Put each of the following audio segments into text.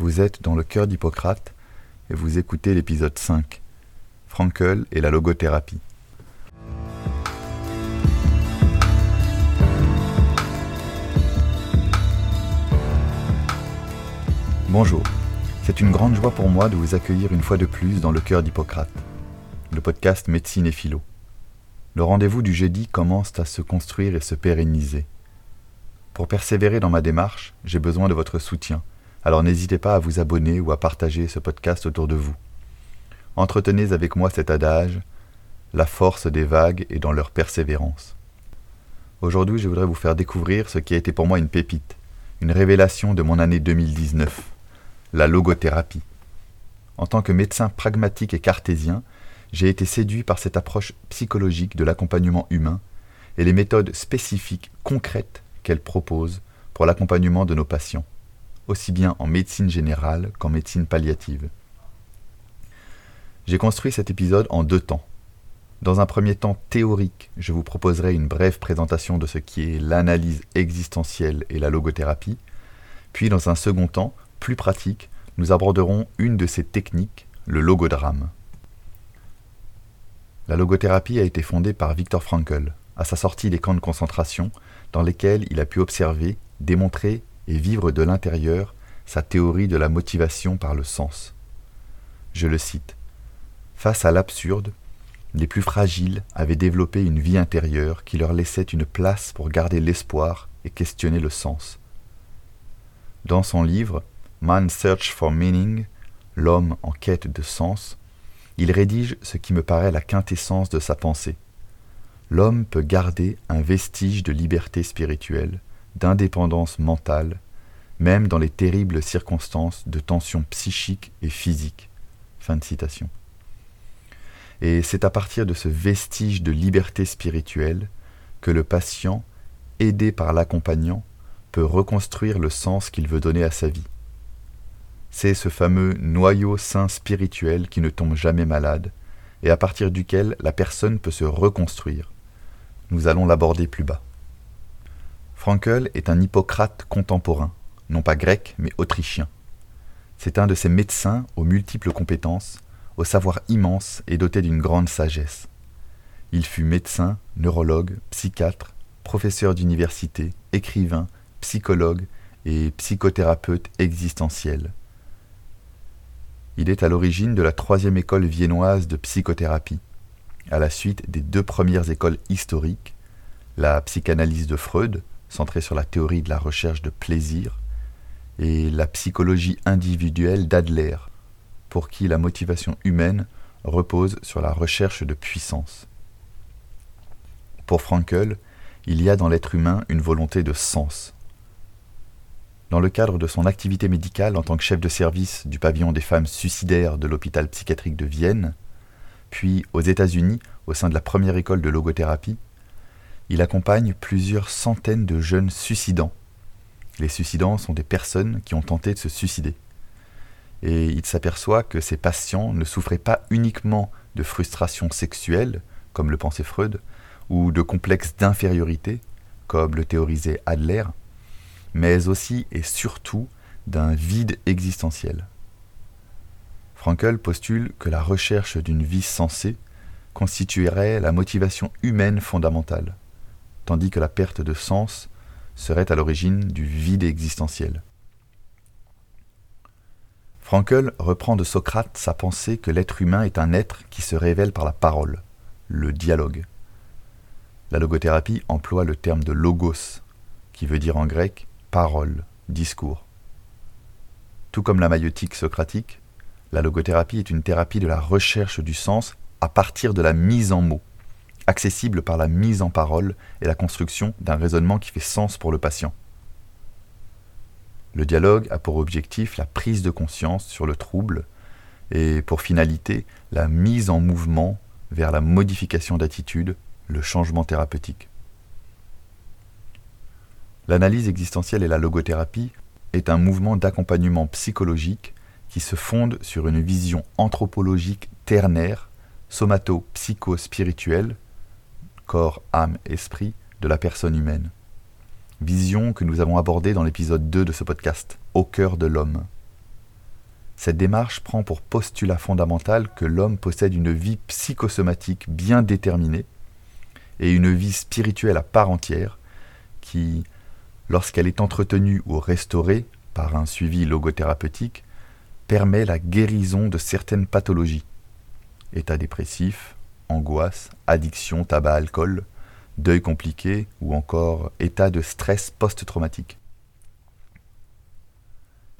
Vous êtes dans le cœur d'Hippocrate et vous écoutez l'épisode 5, Frankel et la logothérapie. Bonjour, c'est une grande joie pour moi de vous accueillir une fois de plus dans le cœur d'Hippocrate, le podcast Médecine et Philo. Le rendez-vous du jeudi commence à se construire et se pérenniser. Pour persévérer dans ma démarche, j'ai besoin de votre soutien, alors n'hésitez pas à vous abonner ou à partager ce podcast autour de vous. Entretenez avec moi cet adage, la force des vagues est dans leur persévérance. Aujourd'hui, je voudrais vous faire découvrir ce qui a été pour moi une pépite, une révélation de mon année 2019 la logothérapie. En tant que médecin pragmatique et cartésien, j'ai été séduit par cette approche psychologique de l'accompagnement humain et les méthodes spécifiques, concrètes qu'elle propose pour l'accompagnement de nos patients, aussi bien en médecine générale qu'en médecine palliative. J'ai construit cet épisode en deux temps. Dans un premier temps théorique, je vous proposerai une brève présentation de ce qui est l'analyse existentielle et la logothérapie, puis dans un second temps, plus pratique, nous aborderons une de ces techniques, le logodrame. La logothérapie a été fondée par Viktor Frankl à sa sortie des camps de concentration dans lesquels il a pu observer, démontrer et vivre de l'intérieur sa théorie de la motivation par le sens. Je le cite. Face à l'absurde, les plus fragiles avaient développé une vie intérieure qui leur laissait une place pour garder l'espoir et questionner le sens. Dans son livre Man Search for Meaning, l'homme en quête de sens, il rédige ce qui me paraît la quintessence de sa pensée. L'homme peut garder un vestige de liberté spirituelle, d'indépendance mentale, même dans les terribles circonstances de tension psychique et physique. Et c'est à partir de ce vestige de liberté spirituelle que le patient, aidé par l'accompagnant, peut reconstruire le sens qu'il veut donner à sa vie. C'est ce fameux noyau sain spirituel qui ne tombe jamais malade et à partir duquel la personne peut se reconstruire. Nous allons l'aborder plus bas. Frankel est un Hippocrate contemporain, non pas grec mais autrichien. C'est un de ces médecins aux multiples compétences, au savoir immense et doté d'une grande sagesse. Il fut médecin, neurologue, psychiatre, professeur d'université, écrivain, psychologue et psychothérapeute existentiel. Il est à l'origine de la troisième école viennoise de psychothérapie, à la suite des deux premières écoles historiques, la psychanalyse de Freud, centrée sur la théorie de la recherche de plaisir, et la psychologie individuelle d'Adler, pour qui la motivation humaine repose sur la recherche de puissance. Pour Frankel, il y a dans l'être humain une volonté de sens, dans le cadre de son activité médicale en tant que chef de service du pavillon des femmes suicidaires de l'hôpital psychiatrique de Vienne, puis aux États-Unis au sein de la première école de logothérapie, il accompagne plusieurs centaines de jeunes suicidants. Les suicidants sont des personnes qui ont tenté de se suicider. Et il s'aperçoit que ces patients ne souffraient pas uniquement de frustration sexuelle, comme le pensait Freud, ou de complexes d'infériorité, comme le théorisait Adler, mais aussi et surtout d'un vide existentiel. Frankel postule que la recherche d'une vie sensée constituerait la motivation humaine fondamentale, tandis que la perte de sens serait à l'origine du vide existentiel. Frankel reprend de Socrate sa pensée que l'être humain est un être qui se révèle par la parole, le dialogue. La logothérapie emploie le terme de logos, qui veut dire en grec parole, discours. Tout comme la maïotique socratique, la logothérapie est une thérapie de la recherche du sens à partir de la mise en mots, accessible par la mise en parole et la construction d'un raisonnement qui fait sens pour le patient. Le dialogue a pour objectif la prise de conscience sur le trouble et pour finalité la mise en mouvement vers la modification d'attitude, le changement thérapeutique. L'analyse existentielle et la logothérapie est un mouvement d'accompagnement psychologique qui se fonde sur une vision anthropologique ternaire, somato-psycho-spirituelle, corps, âme, esprit, de la personne humaine. Vision que nous avons abordée dans l'épisode 2 de ce podcast, Au cœur de l'homme. Cette démarche prend pour postulat fondamental que l'homme possède une vie psychosomatique bien déterminée et une vie spirituelle à part entière qui, lorsqu'elle est entretenue ou restaurée par un suivi logothérapeutique, permet la guérison de certaines pathologies. État dépressif, angoisse, addiction, tabac, alcool, deuil compliqué ou encore état de stress post-traumatique.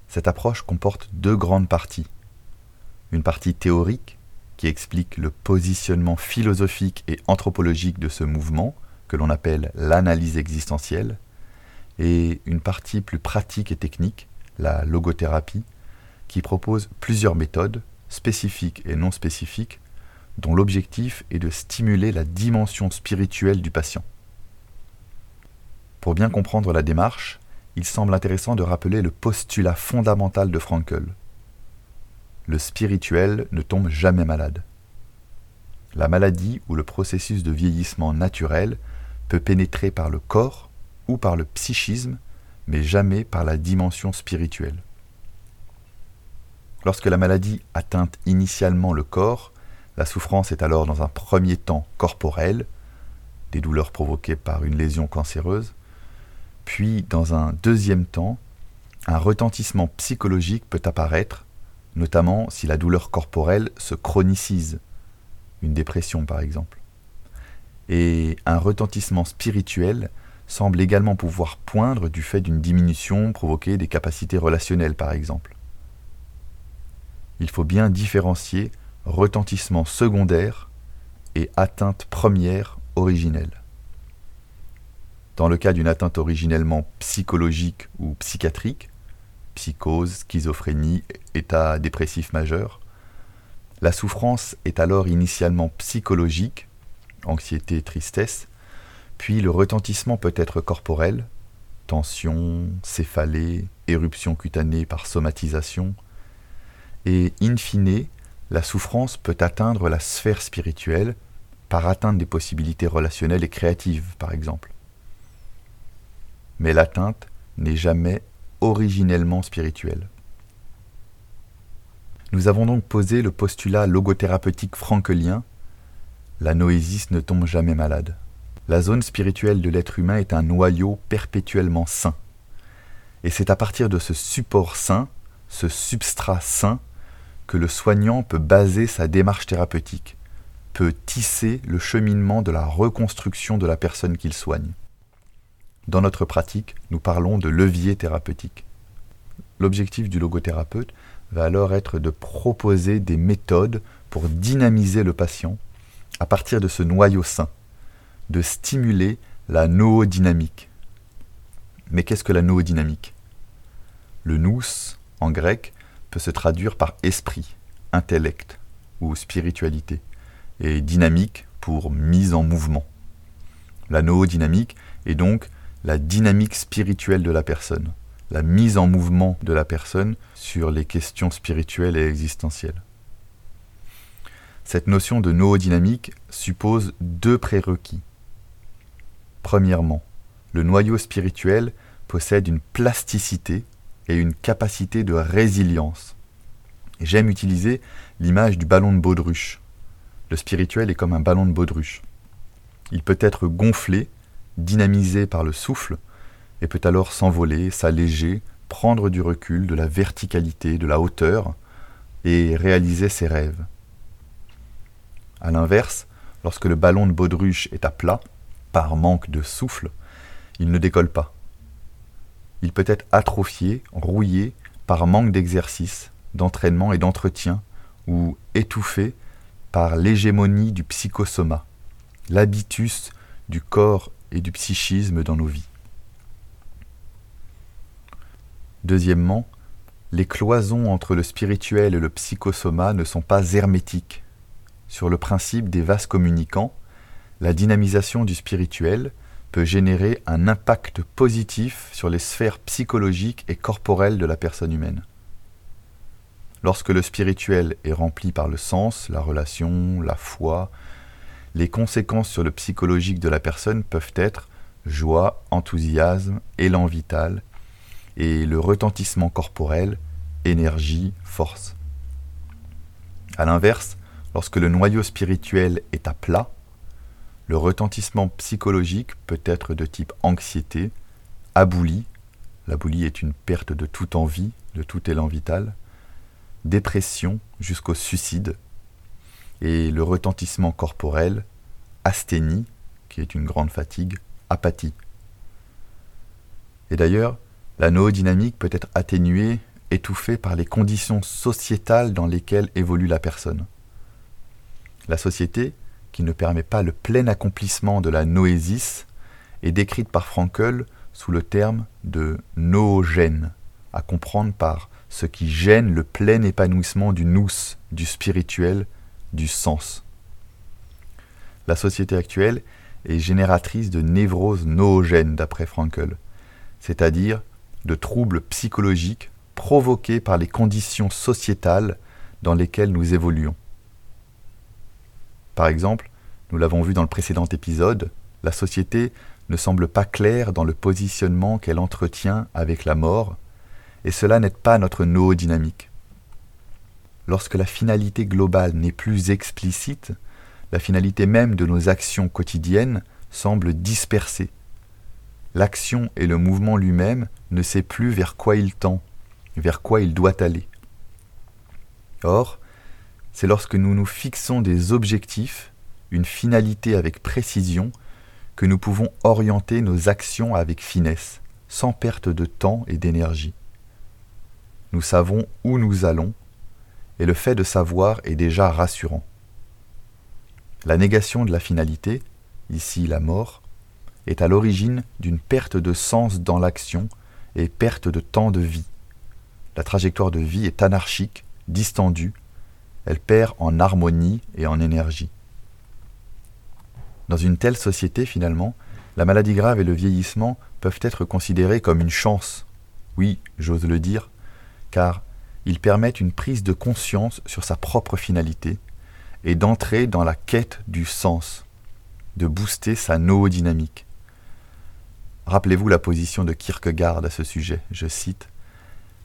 Cette approche comporte deux grandes parties. Une partie théorique qui explique le positionnement philosophique et anthropologique de ce mouvement, que l'on appelle l'analyse existentielle, et une partie plus pratique et technique, la logothérapie, qui propose plusieurs méthodes, spécifiques et non spécifiques, dont l'objectif est de stimuler la dimension spirituelle du patient. Pour bien comprendre la démarche, il semble intéressant de rappeler le postulat fondamental de Frankel. Le spirituel ne tombe jamais malade. La maladie ou le processus de vieillissement naturel peut pénétrer par le corps ou par le psychisme, mais jamais par la dimension spirituelle. Lorsque la maladie atteint initialement le corps, la souffrance est alors dans un premier temps corporelle, des douleurs provoquées par une lésion cancéreuse, puis, dans un deuxième temps, un retentissement psychologique peut apparaître, notamment si la douleur corporelle se chronicise, une dépression par exemple. Et un retentissement spirituel semble également pouvoir poindre du fait d'une diminution provoquée des capacités relationnelles par exemple. Il faut bien différencier retentissement secondaire et atteinte première originelle. Dans le cas d'une atteinte originellement psychologique ou psychiatrique, psychose, schizophrénie, état dépressif majeur, la souffrance est alors initialement psychologique, anxiété, tristesse, puis le retentissement peut être corporel, tension, céphalée, éruption cutanée par somatisation, et in fine, la souffrance peut atteindre la sphère spirituelle par atteinte des possibilités relationnelles et créatives, par exemple mais l'atteinte n'est jamais originellement spirituelle. Nous avons donc posé le postulat logothérapeutique frankelien la noésis ne tombe jamais malade. La zone spirituelle de l'être humain est un noyau perpétuellement sain. Et c'est à partir de ce support sain, ce substrat sain, que le soignant peut baser sa démarche thérapeutique, peut tisser le cheminement de la reconstruction de la personne qu'il soigne. Dans notre pratique, nous parlons de levier thérapeutique. L'objectif du logothérapeute va alors être de proposer des méthodes pour dynamiser le patient à partir de ce noyau sain, de stimuler la noodynamique. Mais qu'est-ce que la noodynamique? Le nous, en grec, peut se traduire par esprit, intellect ou spiritualité, et dynamique pour mise en mouvement. La noodynamique est donc la dynamique spirituelle de la personne, la mise en mouvement de la personne sur les questions spirituelles et existentielles. Cette notion de noodynamique suppose deux prérequis. Premièrement, le noyau spirituel possède une plasticité et une capacité de résilience. J'aime utiliser l'image du ballon de baudruche. Le spirituel est comme un ballon de baudruche. Il peut être gonflé dynamisé par le souffle, et peut alors s'envoler, s'alléger, prendre du recul, de la verticalité, de la hauteur, et réaliser ses rêves. A l'inverse, lorsque le ballon de baudruche est à plat, par manque de souffle, il ne décolle pas. Il peut être atrophié, rouillé, par manque d'exercice, d'entraînement et d'entretien, ou étouffé par l'hégémonie du psychosoma, l'habitus du corps et du psychisme dans nos vies. Deuxièmement, les cloisons entre le spirituel et le psychosoma ne sont pas hermétiques. Sur le principe des vases communicants, la dynamisation du spirituel peut générer un impact positif sur les sphères psychologiques et corporelles de la personne humaine. Lorsque le spirituel est rempli par le sens, la relation, la foi, les conséquences sur le psychologique de la personne peuvent être joie, enthousiasme, élan vital, et le retentissement corporel, énergie, force. A l'inverse, lorsque le noyau spirituel est à plat, le retentissement psychologique peut être de type anxiété, abouli, l'abouli est une perte de toute envie, de tout élan vital, dépression jusqu'au suicide, et le retentissement corporel, asthénie, qui est une grande fatigue, apathie. Et d'ailleurs, la noodynamique peut être atténuée, étouffée par les conditions sociétales dans lesquelles évolue la personne. La société, qui ne permet pas le plein accomplissement de la noésis, est décrite par Frankel sous le terme de noogène, à comprendre par ce qui gêne le plein épanouissement du nous, du spirituel, du sens. La société actuelle est génératrice de névroses noogènes, d'après Frankel, c'est-à-dire de troubles psychologiques provoqués par les conditions sociétales dans lesquelles nous évoluons. Par exemple, nous l'avons vu dans le précédent épisode, la société ne semble pas claire dans le positionnement qu'elle entretient avec la mort, et cela n'aide pas notre noodynamique. Lorsque la finalité globale n'est plus explicite, la finalité même de nos actions quotidiennes semble dispersée. L'action et le mouvement lui-même ne sait plus vers quoi il tend, vers quoi il doit aller. Or, c'est lorsque nous nous fixons des objectifs, une finalité avec précision, que nous pouvons orienter nos actions avec finesse, sans perte de temps et d'énergie. Nous savons où nous allons, et le fait de savoir est déjà rassurant. La négation de la finalité, ici la mort, est à l'origine d'une perte de sens dans l'action et perte de temps de vie. La trajectoire de vie est anarchique, distendue, elle perd en harmonie et en énergie. Dans une telle société, finalement, la maladie grave et le vieillissement peuvent être considérés comme une chance. Oui, j'ose le dire, car ils permettent une prise de conscience sur sa propre finalité et d'entrer dans la quête du sens, de booster sa noodynamique. Rappelez-vous la position de Kierkegaard à ce sujet, je cite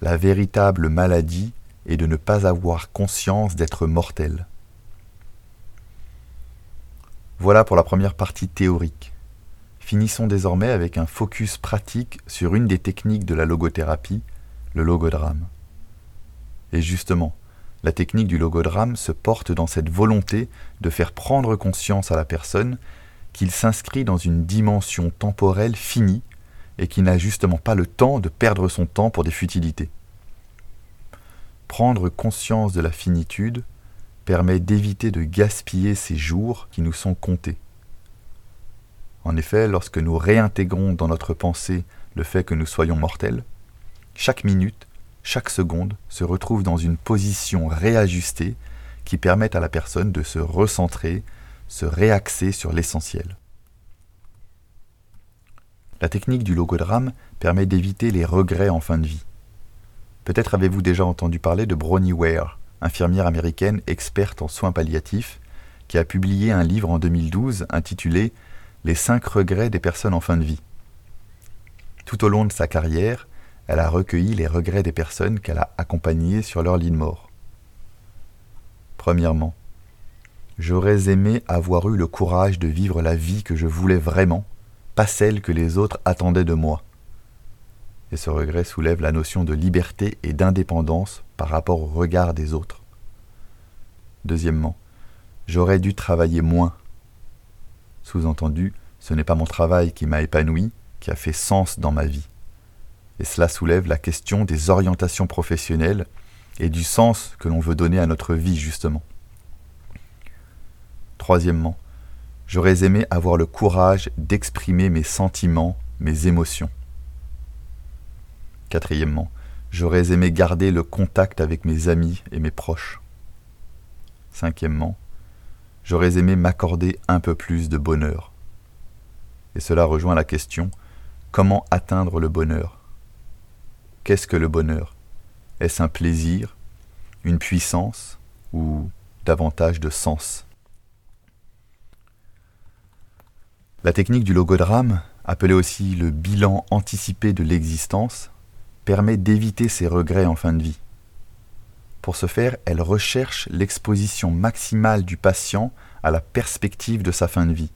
La véritable maladie est de ne pas avoir conscience d'être mortel. Voilà pour la première partie théorique. Finissons désormais avec un focus pratique sur une des techniques de la logothérapie, le logodrame. Et justement, la technique du logodrame se porte dans cette volonté de faire prendre conscience à la personne qu'il s'inscrit dans une dimension temporelle finie et qui n'a justement pas le temps de perdre son temps pour des futilités. Prendre conscience de la finitude permet d'éviter de gaspiller ces jours qui nous sont comptés. En effet, lorsque nous réintégrons dans notre pensée le fait que nous soyons mortels, chaque minute, chaque seconde se retrouve dans une position réajustée qui permet à la personne de se recentrer, se réaxer sur l'essentiel. La technique du logodrame permet d'éviter les regrets en fin de vie. Peut-être avez-vous déjà entendu parler de Bronnie Ware, infirmière américaine experte en soins palliatifs, qui a publié un livre en 2012 intitulé Les cinq regrets des personnes en fin de vie. Tout au long de sa carrière, elle a recueilli les regrets des personnes qu'elle a accompagnées sur leur lit de mort. Premièrement, j'aurais aimé avoir eu le courage de vivre la vie que je voulais vraiment, pas celle que les autres attendaient de moi. Et ce regret soulève la notion de liberté et d'indépendance par rapport au regard des autres. Deuxièmement, j'aurais dû travailler moins. Sous-entendu, ce n'est pas mon travail qui m'a épanoui, qui a fait sens dans ma vie. Et cela soulève la question des orientations professionnelles et du sens que l'on veut donner à notre vie, justement. Troisièmement, j'aurais aimé avoir le courage d'exprimer mes sentiments, mes émotions. Quatrièmement, j'aurais aimé garder le contact avec mes amis et mes proches. Cinquièmement, j'aurais aimé m'accorder un peu plus de bonheur. Et cela rejoint la question comment atteindre le bonheur? Qu'est-ce que le bonheur? Est-ce un plaisir, une puissance ou davantage de sens? La technique du logodrame, appelée aussi le bilan anticipé de l'existence, permet d'éviter ces regrets en fin de vie. Pour ce faire, elle recherche l'exposition maximale du patient à la perspective de sa fin de vie,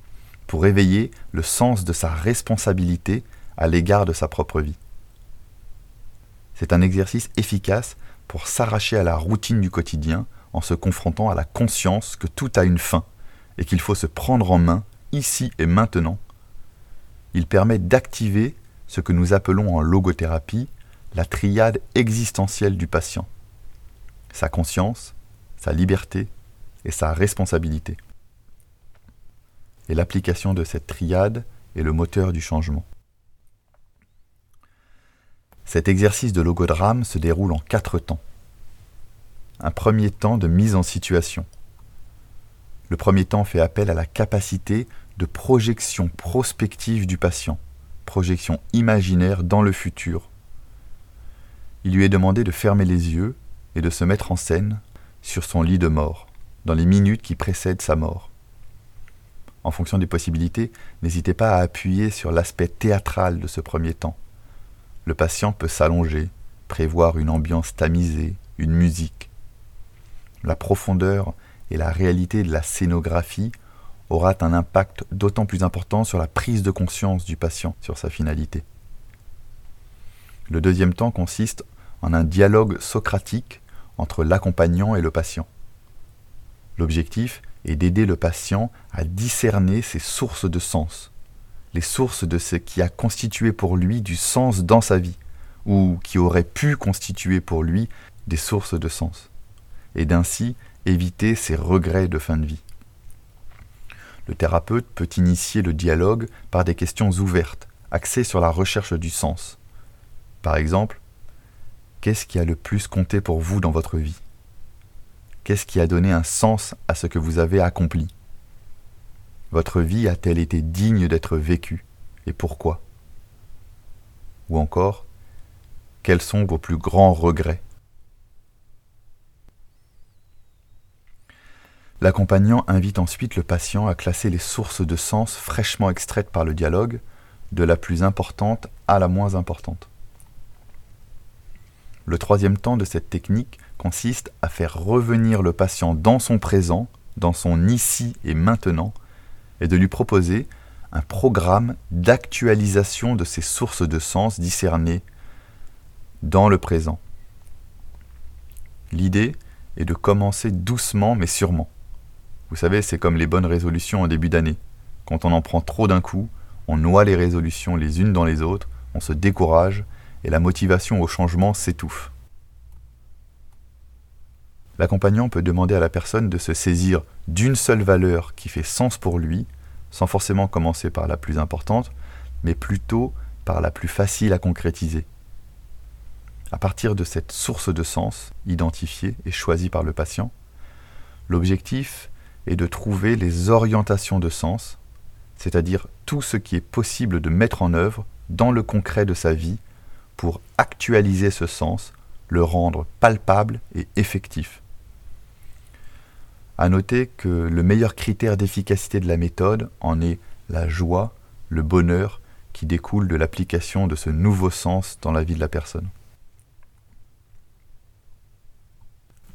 pour éveiller le sens de sa responsabilité à l'égard de sa propre vie. C'est un exercice efficace pour s'arracher à la routine du quotidien en se confrontant à la conscience que tout a une fin et qu'il faut se prendre en main ici et maintenant. Il permet d'activer ce que nous appelons en logothérapie la triade existentielle du patient. Sa conscience, sa liberté et sa responsabilité. Et l'application de cette triade est le moteur du changement. Cet exercice de logodrame se déroule en quatre temps. Un premier temps de mise en situation. Le premier temps fait appel à la capacité de projection prospective du patient, projection imaginaire dans le futur. Il lui est demandé de fermer les yeux et de se mettre en scène sur son lit de mort, dans les minutes qui précèdent sa mort. En fonction des possibilités, n'hésitez pas à appuyer sur l'aspect théâtral de ce premier temps le patient peut s'allonger, prévoir une ambiance tamisée, une musique. La profondeur et la réalité de la scénographie aura un impact d'autant plus important sur la prise de conscience du patient sur sa finalité. Le deuxième temps consiste en un dialogue socratique entre l'accompagnant et le patient. L'objectif est d'aider le patient à discerner ses sources de sens, les sources de ce qui a constitué pour lui du sens dans sa vie, ou qui aurait pu constituer pour lui des sources de sens, et d'ainsi éviter ses regrets de fin de vie. Le thérapeute peut initier le dialogue par des questions ouvertes, axées sur la recherche du sens. Par exemple, qu'est-ce qui a le plus compté pour vous dans votre vie? Qu'est-ce qui a donné un sens à ce que vous avez accompli? Votre vie a-t-elle été digne d'être vécue? Et pourquoi? Ou encore, quels sont vos plus grands regrets? L'accompagnant invite ensuite le patient à classer les sources de sens fraîchement extraites par le dialogue, de la plus importante à la moins importante. Le troisième temps de cette technique consiste à faire revenir le patient dans son présent, dans son ici et maintenant, et de lui proposer un programme d'actualisation de ses sources de sens discernées dans le présent. L'idée est de commencer doucement mais sûrement. Vous savez, c'est comme les bonnes résolutions en début d'année. Quand on en prend trop d'un coup, on noie les résolutions les unes dans les autres, on se décourage et la motivation au changement s'étouffe. L'accompagnant peut demander à la personne de se saisir d'une seule valeur qui fait sens pour lui, sans forcément commencer par la plus importante, mais plutôt par la plus facile à concrétiser. À partir de cette source de sens, identifiée et choisie par le patient, l'objectif est de trouver les orientations de sens, c'est-à-dire tout ce qui est possible de mettre en œuvre dans le concret de sa vie pour actualiser ce sens, le rendre palpable et effectif. À noter que le meilleur critère d'efficacité de la méthode en est la joie, le bonheur qui découle de l'application de ce nouveau sens dans la vie de la personne.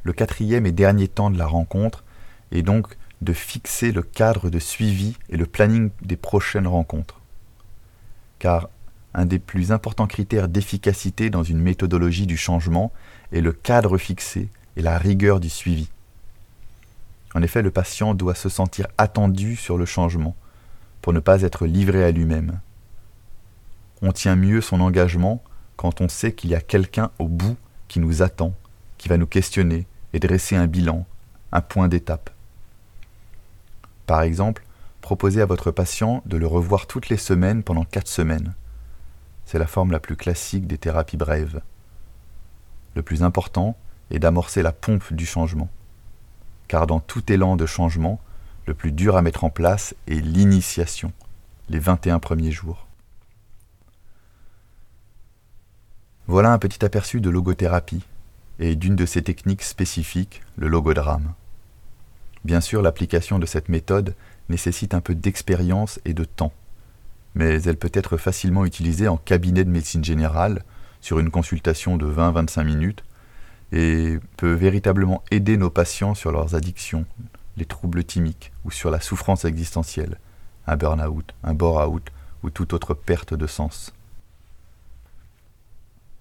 Le quatrième et dernier temps de la rencontre est donc de fixer le cadre de suivi et le planning des prochaines rencontres. Car un des plus importants critères d'efficacité dans une méthodologie du changement est le cadre fixé et la rigueur du suivi. En effet, le patient doit se sentir attendu sur le changement pour ne pas être livré à lui-même. On tient mieux son engagement quand on sait qu'il y a quelqu'un au bout qui nous attend, qui va nous questionner et dresser un bilan, un point d'étape. Par exemple, proposez à votre patient de le revoir toutes les semaines pendant quatre semaines. C'est la forme la plus classique des thérapies brèves. Le plus important est d'amorcer la pompe du changement car dans tout élan de changement, le plus dur à mettre en place est l'initiation, les 21 premiers jours. Voilà un petit aperçu de logothérapie et d'une de ses techniques spécifiques, le logodrame. Bien sûr, l'application de cette méthode nécessite un peu d'expérience et de temps, mais elle peut être facilement utilisée en cabinet de médecine générale sur une consultation de 20-25 minutes et peut véritablement aider nos patients sur leurs addictions, les troubles thymiques ou sur la souffrance existentielle, un burn-out, un bore-out ou toute autre perte de sens.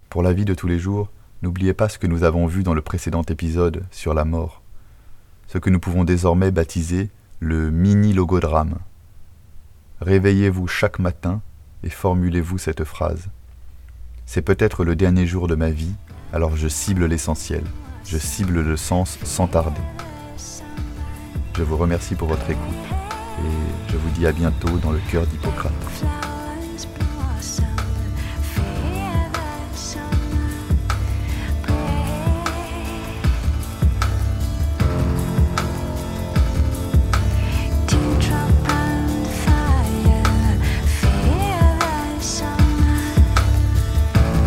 Pour la vie de tous les jours, n'oubliez pas ce que nous avons vu dans le précédent épisode sur la mort, ce que nous pouvons désormais baptiser le mini-logodrame. Réveillez-vous chaque matin et formulez-vous cette phrase. C'est peut-être le dernier jour de ma vie, alors je cible l'essentiel, je cible le sens sans tarder. Je vous remercie pour votre écoute et je vous dis à bientôt dans le cœur d'Hippocrate.